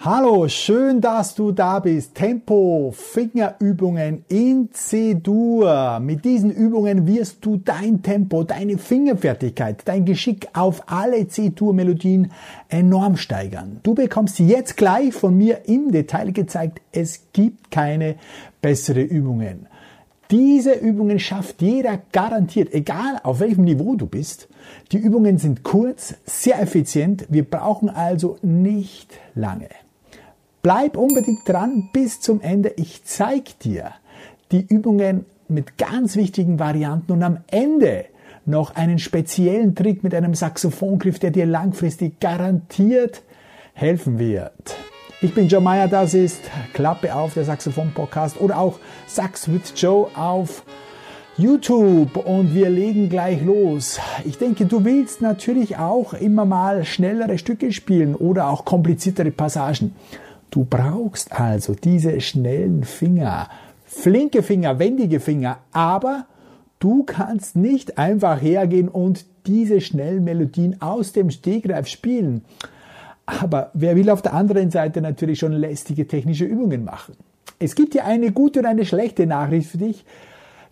Hallo, schön, dass du da bist. Tempo, Fingerübungen in C-Dur. Mit diesen Übungen wirst du dein Tempo, deine Fingerfertigkeit, dein Geschick auf alle C-Dur-Melodien enorm steigern. Du bekommst jetzt gleich von mir im Detail gezeigt, es gibt keine bessere Übungen. Diese Übungen schafft jeder garantiert, egal auf welchem Niveau du bist. Die Übungen sind kurz, sehr effizient. Wir brauchen also nicht lange. Bleib unbedingt dran bis zum Ende. Ich zeig dir die Übungen mit ganz wichtigen Varianten und am Ende noch einen speziellen Trick mit einem Saxophongriff, der dir langfristig garantiert helfen wird. Ich bin Joe Meyer, das ist Klappe auf, der Saxophon-Podcast oder auch Sax with Joe auf YouTube und wir legen gleich los. Ich denke, du willst natürlich auch immer mal schnellere Stücke spielen oder auch kompliziertere Passagen. Du brauchst also diese schnellen Finger, flinke Finger, wendige Finger, aber du kannst nicht einfach hergehen und diese schnellen Melodien aus dem Stegreif spielen. Aber wer will auf der anderen Seite natürlich schon lästige technische Übungen machen? Es gibt hier eine gute und eine schlechte Nachricht für dich.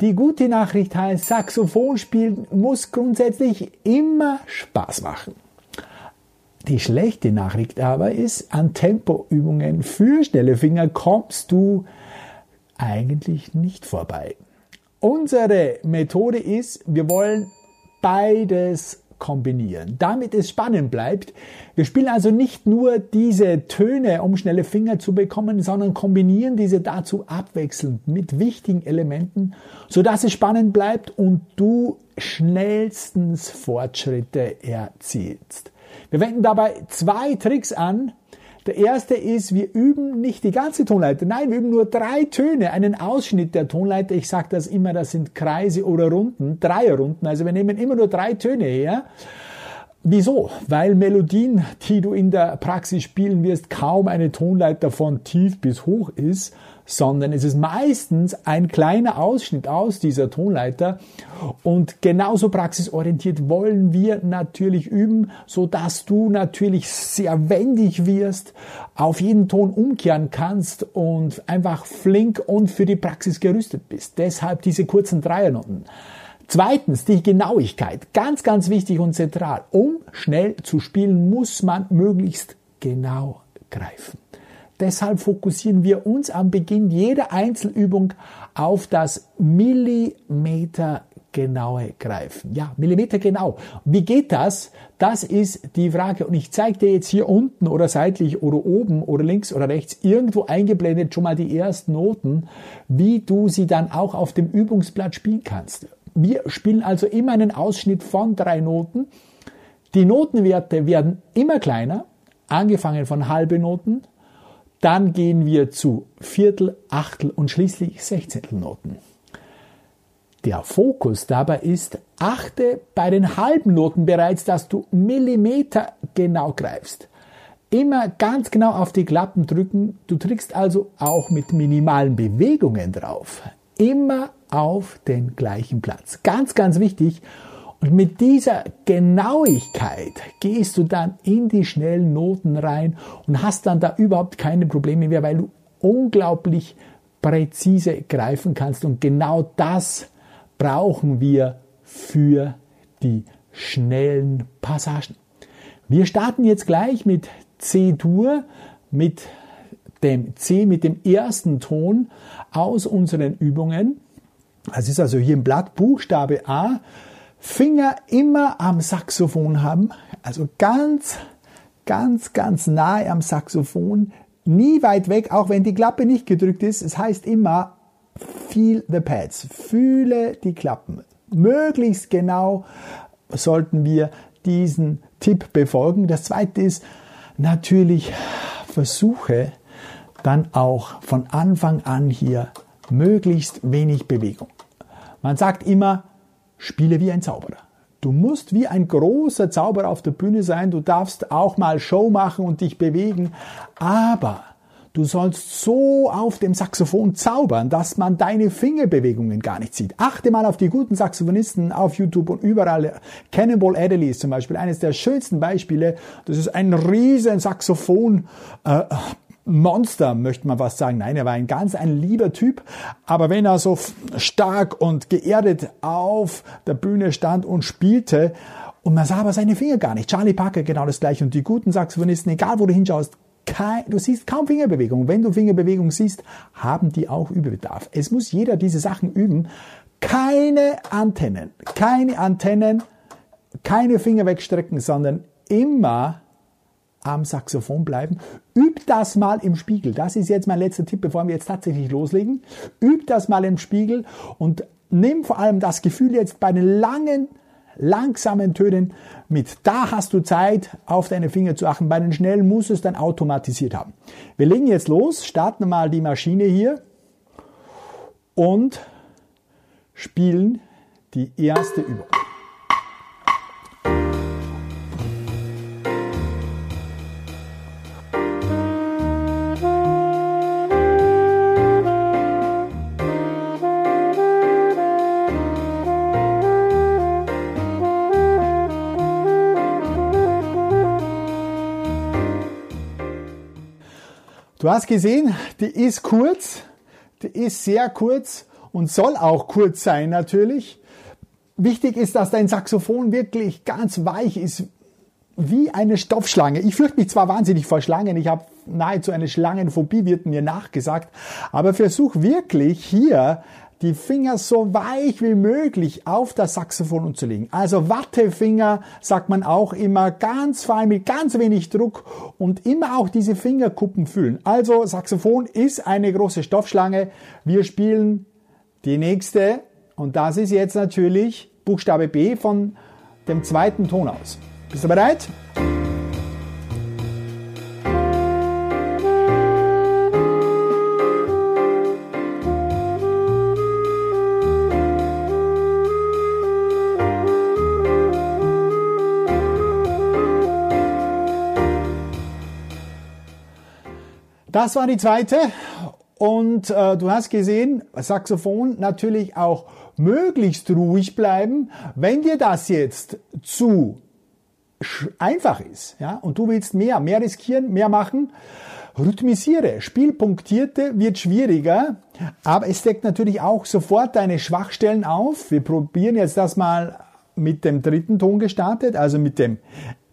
Die gute Nachricht heißt, Saxophon spielen muss grundsätzlich immer Spaß machen. Die schlechte Nachricht aber ist, an Tempoübungen für schnelle Finger kommst du eigentlich nicht vorbei. Unsere Methode ist, wir wollen beides kombinieren, damit es spannend bleibt. Wir spielen also nicht nur diese Töne, um schnelle Finger zu bekommen, sondern kombinieren diese dazu abwechselnd mit wichtigen Elementen, sodass es spannend bleibt und du schnellstens Fortschritte erzielst. Wir wenden dabei zwei Tricks an. Der erste ist, wir üben nicht die ganze Tonleiter. Nein, wir üben nur drei Töne, einen Ausschnitt der Tonleiter. Ich sage das immer, das sind Kreise oder Runden, Dreierrunden. Also wir nehmen immer nur drei Töne her. Wieso? Weil Melodien, die du in der Praxis spielen wirst, kaum eine Tonleiter von tief bis hoch ist, sondern es ist meistens ein kleiner Ausschnitt aus dieser Tonleiter und genauso praxisorientiert wollen wir natürlich üben, so dass du natürlich sehr wendig wirst, auf jeden Ton umkehren kannst und einfach flink und für die Praxis gerüstet bist. Deshalb diese kurzen Dreiernoten. Zweitens, die Genauigkeit. Ganz, ganz wichtig und zentral. Um schnell zu spielen, muss man möglichst genau greifen. Deshalb fokussieren wir uns am Beginn jeder Einzelübung auf das Millimeter genaue Greifen. Ja, Millimeter genau. Wie geht das? Das ist die Frage. Und ich zeige dir jetzt hier unten oder seitlich oder oben oder links oder rechts irgendwo eingeblendet schon mal die ersten Noten, wie du sie dann auch auf dem Übungsblatt spielen kannst. Wir spielen also immer einen Ausschnitt von drei Noten. Die Notenwerte werden immer kleiner, angefangen von halbe Noten, dann gehen wir zu Viertel, Achtel und schließlich Sechzehntelnoten. Der Fokus dabei ist, achte bei den halben Noten bereits, dass du Millimeter genau greifst. Immer ganz genau auf die Klappen drücken. Du drückst also auch mit minimalen Bewegungen drauf. Immer auf den gleichen Platz. Ganz, ganz wichtig. Und mit dieser Genauigkeit gehst du dann in die schnellen Noten rein und hast dann da überhaupt keine Probleme mehr, weil du unglaublich präzise greifen kannst. Und genau das brauchen wir für die schnellen Passagen. Wir starten jetzt gleich mit C-Dur, mit dem C, mit dem ersten Ton aus unseren Übungen. Es ist also hier im Blatt Buchstabe A Finger immer am Saxophon haben, also ganz, ganz, ganz nahe am Saxophon, nie weit weg, auch wenn die Klappe nicht gedrückt ist. Es heißt immer, feel the pads, fühle die Klappen. Möglichst genau sollten wir diesen Tipp befolgen. Das zweite ist natürlich, versuche dann auch von Anfang an hier möglichst wenig Bewegung. Man sagt immer, Spiele wie ein Zauberer. Du musst wie ein großer Zauberer auf der Bühne sein, du darfst auch mal Show machen und dich bewegen, aber Du sollst so auf dem Saxophon zaubern, dass man deine Fingerbewegungen gar nicht sieht. Achte mal auf die guten Saxophonisten auf YouTube und überall. Cannonball Adderley ist zum Beispiel eines der schönsten Beispiele. Das ist ein riesen Saxophon. Äh, Monster, möchte man fast sagen. Nein, er war ein ganz ein lieber Typ. Aber wenn er so stark und geerdet auf der Bühne stand und spielte, und man sah aber seine Finger gar nicht. Charlie Parker genau das gleiche. Und die guten Saxophonisten, egal wo du hinschaust, kein, du siehst kaum Fingerbewegung. Wenn du Fingerbewegung siehst, haben die auch Überbedarf. Es muss jeder diese Sachen üben. Keine Antennen, keine Antennen, keine Finger wegstrecken, sondern immer am Saxophon bleiben. Übt das mal im Spiegel. Das ist jetzt mein letzter Tipp, bevor wir jetzt tatsächlich loslegen. Übt das mal im Spiegel und nimm vor allem das Gefühl jetzt bei den langen, langsamen Tönen mit. Da hast du Zeit, auf deine Finger zu achten. Bei den schnellen musst du es dann automatisiert haben. Wir legen jetzt los, starten mal die Maschine hier und spielen die erste Übung. Du hast gesehen, die ist kurz, die ist sehr kurz und soll auch kurz sein natürlich. Wichtig ist, dass dein Saxophon wirklich ganz weich ist, wie eine Stoffschlange. Ich fürchte mich zwar wahnsinnig vor Schlangen, ich habe nahezu eine Schlangenphobie, wird mir nachgesagt, aber versuch wirklich hier die Finger so weich wie möglich auf das Saxophon umzulegen. Also Wattefinger sagt man auch immer ganz fein mit ganz wenig Druck und immer auch diese Fingerkuppen fühlen. Also Saxophon ist eine große Stoffschlange. Wir spielen die nächste und das ist jetzt natürlich Buchstabe B von dem zweiten Ton aus. Bist du bereit? Das war die zweite. Und äh, du hast gesehen, Saxophon natürlich auch möglichst ruhig bleiben. Wenn dir das jetzt zu einfach ist, ja, und du willst mehr, mehr riskieren, mehr machen, rhythmisiere. Spielpunktierte wird schwieriger, aber es deckt natürlich auch sofort deine Schwachstellen auf. Wir probieren jetzt das mal mit dem dritten Ton gestartet, also mit dem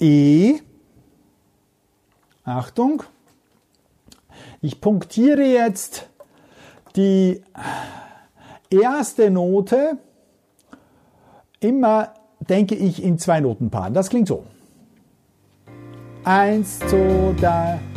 E. Achtung. Ich punktiere jetzt die erste Note immer, denke ich, in zwei Notenpaaren. Das klingt so. Eins, zwei, drei.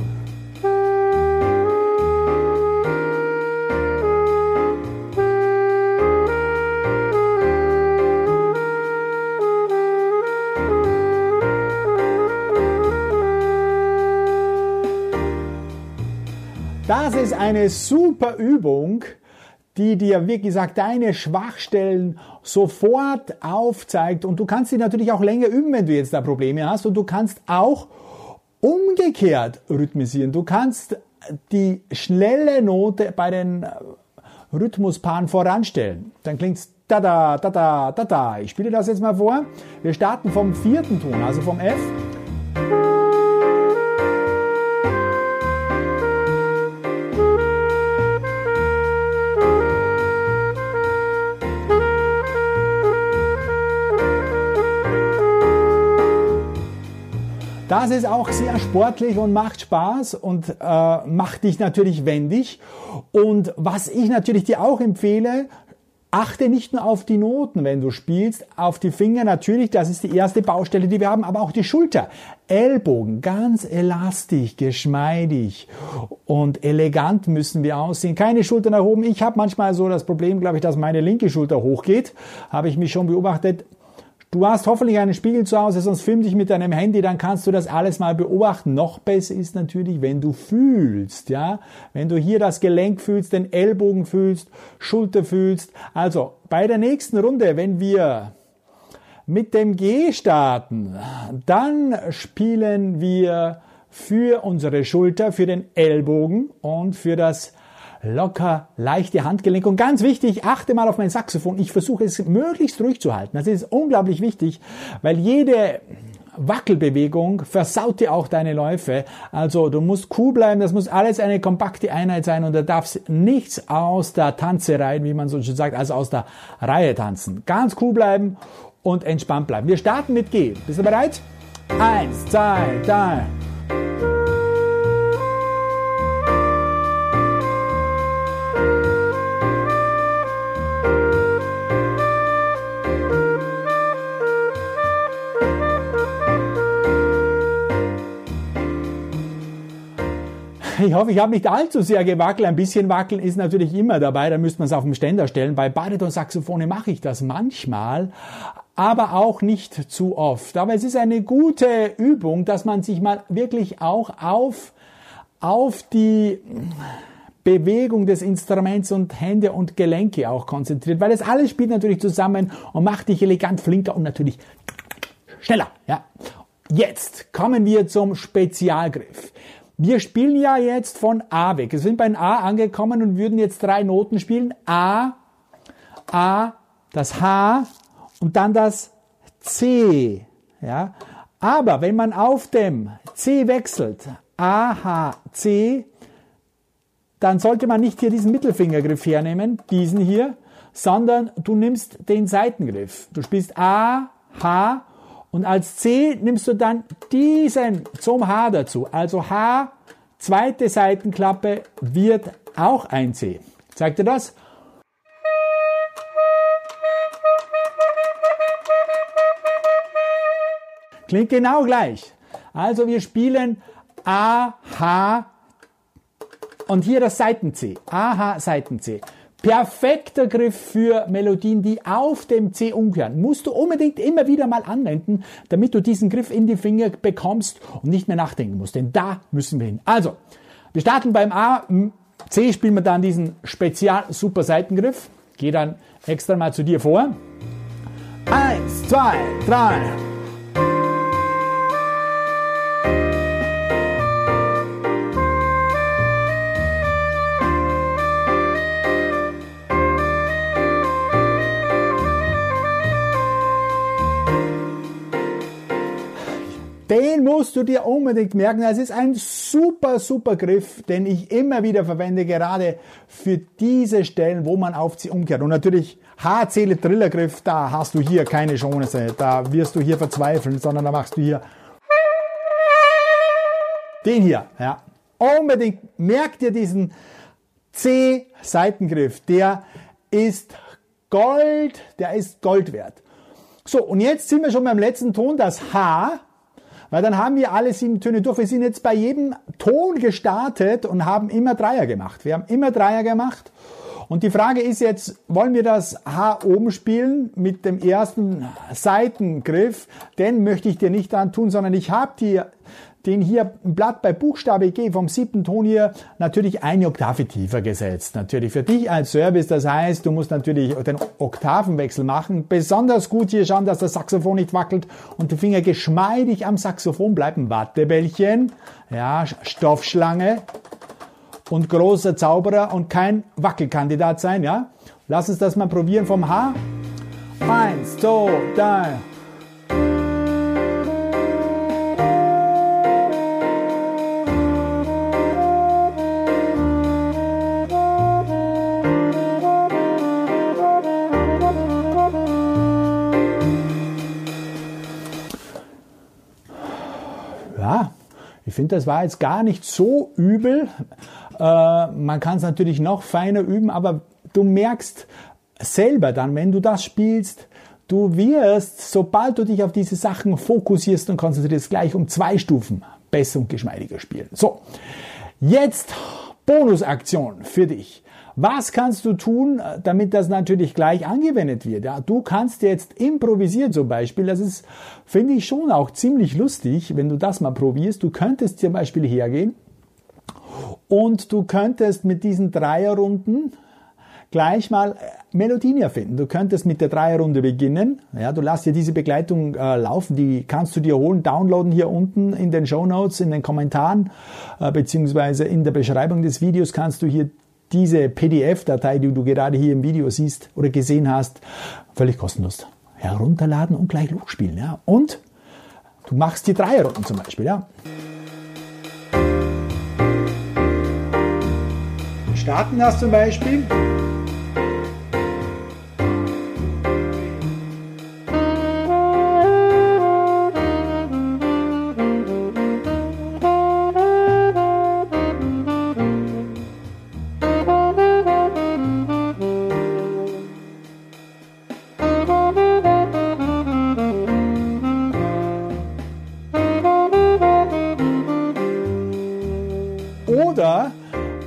Das ist eine super Übung, die dir, wie gesagt, deine Schwachstellen sofort aufzeigt. Und du kannst sie natürlich auch länger üben, wenn du jetzt da Probleme hast. Und du kannst auch umgekehrt rhythmisieren. Du kannst die schnelle Note bei den Rhythmuspaaren voranstellen. Dann klingt's da da da da da da. Ich spiele das jetzt mal vor. Wir starten vom vierten Ton, also vom F. Das ist auch sehr sportlich und macht Spaß und äh, macht dich natürlich wendig. Und was ich natürlich dir auch empfehle, achte nicht nur auf die Noten, wenn du spielst, auf die Finger natürlich, das ist die erste Baustelle, die wir haben, aber auch die Schulter. Ellbogen, ganz elastisch, geschmeidig und elegant müssen wir aussehen. Keine Schulter nach oben. Ich habe manchmal so das Problem, glaube ich, dass meine linke Schulter hochgeht. Habe ich mich schon beobachtet. Du hast hoffentlich einen Spiegel zu Hause, sonst film dich mit deinem Handy, dann kannst du das alles mal beobachten. Noch besser ist natürlich, wenn du fühlst, ja, wenn du hier das Gelenk fühlst, den Ellbogen fühlst, Schulter fühlst. Also bei der nächsten Runde, wenn wir mit dem G starten, dann spielen wir für unsere Schulter, für den Ellbogen und für das locker leichte Handgelenk. Und ganz wichtig, achte mal auf mein Saxophon. Ich versuche es möglichst ruhig zu halten. Das ist unglaublich wichtig, weil jede Wackelbewegung versaut dir auch deine Läufe. Also du musst cool bleiben, das muss alles eine kompakte Einheit sein und da darf nichts aus der Tanzerei, wie man so schön sagt, also aus der Reihe tanzen. Ganz cool bleiben und entspannt bleiben. Wir starten mit G. Bist du bereit? Eins, zwei, drei. Ich hoffe, ich habe nicht allzu sehr gewackelt. Ein bisschen wackeln ist natürlich immer dabei. Da müsste man es auf dem Ständer stellen. Bei Bariton-Saxophone mache ich das manchmal, aber auch nicht zu oft. Aber es ist eine gute Übung, dass man sich mal wirklich auch auf, auf die Bewegung des Instruments und Hände und Gelenke auch konzentriert, weil das alles spielt natürlich zusammen und macht dich elegant, flinker und natürlich schneller. Ja. Jetzt kommen wir zum Spezialgriff. Wir spielen ja jetzt von A weg. Wir sind bei A angekommen und würden jetzt drei Noten spielen. A, A, das H und dann das C. Ja? Aber wenn man auf dem C wechselt, A, H, C, dann sollte man nicht hier diesen Mittelfingergriff hernehmen, diesen hier, sondern du nimmst den Seitengriff. Du spielst A, H und als C nimmst du dann diesen zum H dazu. Also H, zweite Seitenklappe wird auch ein C. Zeigt dir das? Klingt genau gleich. Also wir spielen A, H und hier das Seiten C. A, H, Seiten C. Perfekter Griff für Melodien, die auf dem C umkehren. Musst du unbedingt immer wieder mal anwenden, damit du diesen Griff in die Finger bekommst und nicht mehr nachdenken musst. Denn da müssen wir hin. Also, wir starten beim A. C spielen wir dann diesen Spezial Super Seitengriff. Geh dann extra mal zu dir vor. Eins, zwei, drei. Den musst du dir unbedingt merken. Es ist ein super, super Griff, den ich immer wieder verwende, gerade für diese Stellen, wo man auf sie umkehrt. Und natürlich H-Zähle Trillergriff, da hast du hier keine Chance. Da wirst du hier verzweifeln, sondern da machst du hier den hier. Ja. Unbedingt merk dir diesen C-Seitengriff. Der ist Gold, der ist Gold wert. So, und jetzt sind wir schon beim letzten Ton, das H. Weil dann haben wir alle sieben Töne durch. Wir sind jetzt bei jedem Ton gestartet und haben immer Dreier gemacht. Wir haben immer Dreier gemacht. Und die Frage ist jetzt, wollen wir das H oben spielen mit dem ersten Seitengriff? Den möchte ich dir nicht antun, sondern ich habe dir den hier im Blatt bei Buchstabe G vom siebten Ton hier natürlich eine Oktave tiefer gesetzt. Natürlich für dich als Service, das heißt, du musst natürlich den Oktavenwechsel machen. Besonders gut hier schauen, dass das Saxophon nicht wackelt und die Finger geschmeidig am Saxophon bleiben. Wattebällchen, ja, Stoffschlange und großer Zauberer und kein Wackelkandidat sein, ja. Lass uns das mal probieren vom H. Eins, zwei, drei. Ich finde, das war jetzt gar nicht so übel. Äh, man kann es natürlich noch feiner üben, aber du merkst selber dann, wenn du das spielst, du wirst, sobald du dich auf diese Sachen fokussierst und konzentrierst, gleich um zwei Stufen besser und geschmeidiger spielen. So, jetzt Bonusaktion für dich. Was kannst du tun, damit das natürlich gleich angewendet wird? Ja, du kannst jetzt improvisieren zum Beispiel. Das ist, finde ich schon auch ziemlich lustig, wenn du das mal probierst. Du könntest zum Beispiel hergehen und du könntest mit diesen Dreierrunden gleich mal äh, Melodien erfinden. Du könntest mit der Dreierrunde beginnen. Ja, du lässt dir diese Begleitung äh, laufen, die kannst du dir holen, downloaden hier unten in den Show Notes, in den Kommentaren, äh, beziehungsweise in der Beschreibung des Videos kannst du hier diese PDF-Datei, die du gerade hier im Video siehst oder gesehen hast, völlig kostenlos herunterladen und gleich losspielen. Ja. Und du machst die Dreierrunden zum Beispiel. Ja. Starten das zum Beispiel.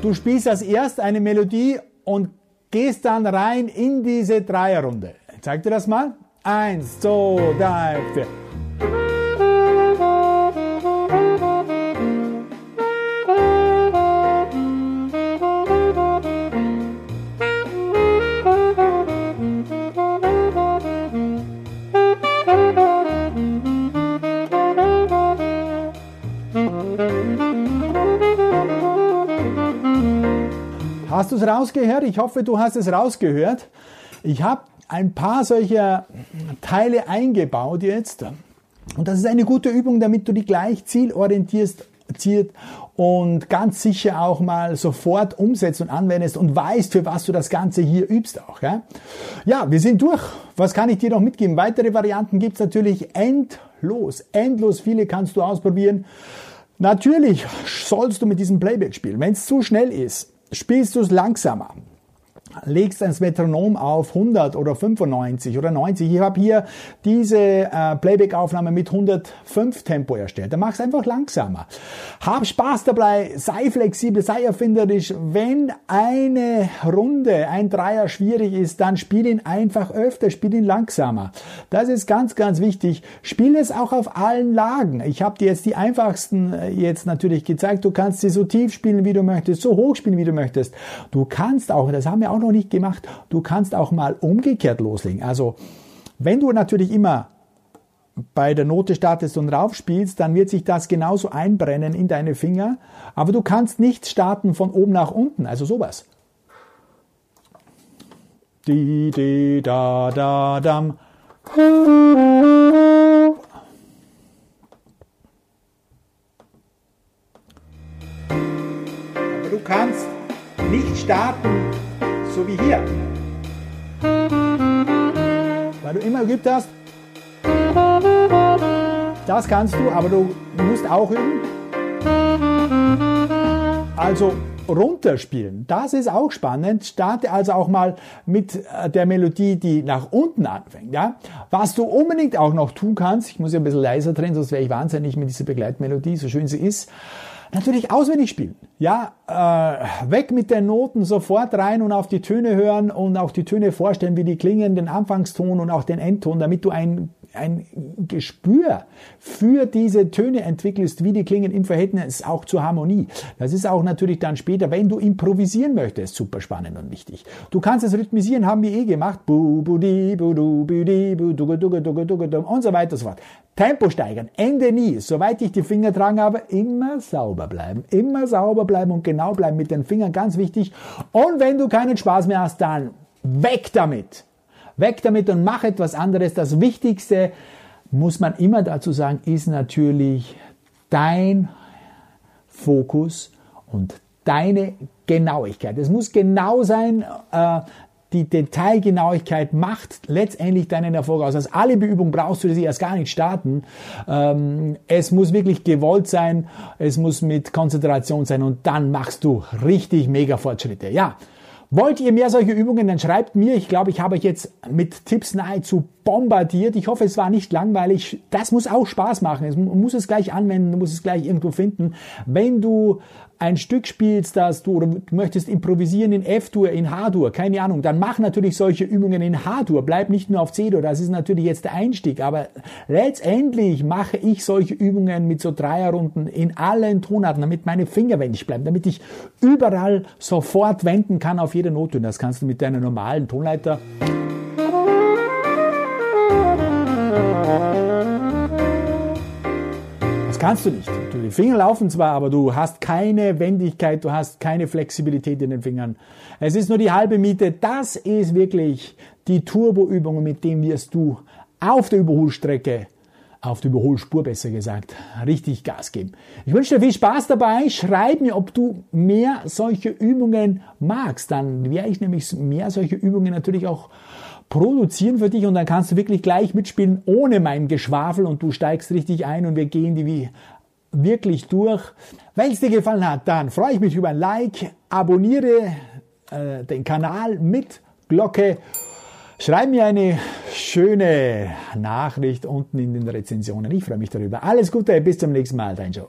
Du spielst als erst eine Melodie und gehst dann rein in diese Dreierrunde. Zeig dir das mal. Eins, zwei, drei, vier. Hast du es rausgehört? Ich hoffe, du hast es rausgehört. Ich habe ein paar solcher Teile eingebaut jetzt. Und das ist eine gute Übung, damit du die gleich zielorientierst und ganz sicher auch mal sofort umsetzt und anwendest und weißt, für was du das Ganze hier übst auch. Ja, ja wir sind durch. Was kann ich dir noch mitgeben? Weitere Varianten gibt's natürlich endlos. Endlos viele kannst du ausprobieren. Natürlich sollst du mit diesem Playback spielen. Wenn es zu schnell ist, spielst du es langsamer legst ein Metronom auf 100 oder 95 oder 90. Ich habe hier diese äh, Playback-Aufnahme mit 105 Tempo erstellt. Dann mach's einfach langsamer. Hab Spaß dabei, sei flexibel, sei erfinderisch. Wenn eine Runde, ein Dreier schwierig ist, dann spiel ihn einfach öfter, spiel ihn langsamer. Das ist ganz, ganz wichtig. Spiel es auch auf allen Lagen. Ich habe dir jetzt die einfachsten äh, jetzt natürlich gezeigt. Du kannst sie so tief spielen, wie du möchtest, so hoch spielen, wie du möchtest. Du kannst auch, das haben wir auch noch nicht gemacht. Du kannst auch mal umgekehrt loslegen. Also, wenn du natürlich immer bei der Note startest und raufspielst, dann wird sich das genauso einbrennen in deine Finger. Aber du kannst nicht starten von oben nach unten, also sowas. Di, di, da, da, dam. Hier. Weil du immer geübt hast. Das kannst du, aber du musst auch üben. Also runterspielen. Das ist auch spannend. Starte also auch mal mit äh, der Melodie, die nach unten anfängt. Ja? Was du unbedingt auch noch tun kannst, ich muss ja ein bisschen leiser drehen, sonst wäre ich wahnsinnig mit dieser Begleitmelodie, so schön sie ist. Natürlich auswendig spielen. Ja, äh, weg mit den Noten, sofort rein und auf die Töne hören und auch die Töne vorstellen, wie die klingen, den Anfangston und auch den Endton, damit du ein ein Gespür für diese Töne entwickelst, wie die klingen im Verhältnis auch zur Harmonie. Das ist auch natürlich dann später, wenn du improvisieren möchtest, super spannend und wichtig. Du kannst es rhythmisieren, haben wir eh gemacht. Und so weiter und so fort. Tempo steigern, Ende nie. Soweit ich die Finger tragen habe, immer sauber bleiben. Immer sauber bleiben und genau bleiben mit den Fingern, ganz wichtig. Und wenn du keinen Spaß mehr hast, dann weg damit. Weg damit und mach etwas anderes. Das Wichtigste, muss man immer dazu sagen, ist natürlich dein Fokus und deine Genauigkeit. Es muss genau sein, äh, die Detailgenauigkeit macht letztendlich deinen Erfolg aus. Als Alibi-Übung brauchst du sie erst gar nicht starten. Ähm, es muss wirklich gewollt sein, es muss mit Konzentration sein und dann machst du richtig mega Fortschritte. Ja, Wollt ihr mehr solche Übungen, dann schreibt mir. Ich glaube, ich habe euch jetzt mit Tipps nahezu bombardiert. Ich hoffe, es war nicht langweilig. Das muss auch Spaß machen. Es muss es gleich anwenden, du musst es gleich irgendwo finden. Wenn du ein Stück spielst, das du oder du möchtest improvisieren in F-Dur, in H-Dur, keine Ahnung, dann mach natürlich solche Übungen in H-Dur. Bleib nicht nur auf C-Dur, das ist natürlich jetzt der Einstieg. Aber letztendlich mache ich solche Übungen mit so Dreierrunden in allen Tonarten, damit meine Finger wendig bleiben, damit ich überall sofort wenden kann auf jede Note. Und das kannst du mit deiner normalen Tonleiter. Das kannst du nicht. Die Finger laufen zwar, aber du hast keine Wendigkeit, du hast keine Flexibilität in den Fingern. Es ist nur die halbe Miete. Das ist wirklich die Turboübung, mit dem wirst du auf der Überholstrecke, auf der Überholspur besser gesagt, richtig Gas geben. Ich wünsche dir viel Spaß dabei. Schreib mir, ob du mehr solche Übungen magst. Dann werde ich nämlich mehr solche Übungen natürlich auch produzieren für dich und dann kannst du wirklich gleich mitspielen ohne mein Geschwafel und du steigst richtig ein und wir gehen die wie wirklich durch. Wenn es dir gefallen hat, dann freue ich mich über ein Like, abonniere äh, den Kanal mit Glocke, schreib mir eine schöne Nachricht unten in den Rezensionen. Ich freue mich darüber. Alles Gute, bis zum nächsten Mal, dein Joe.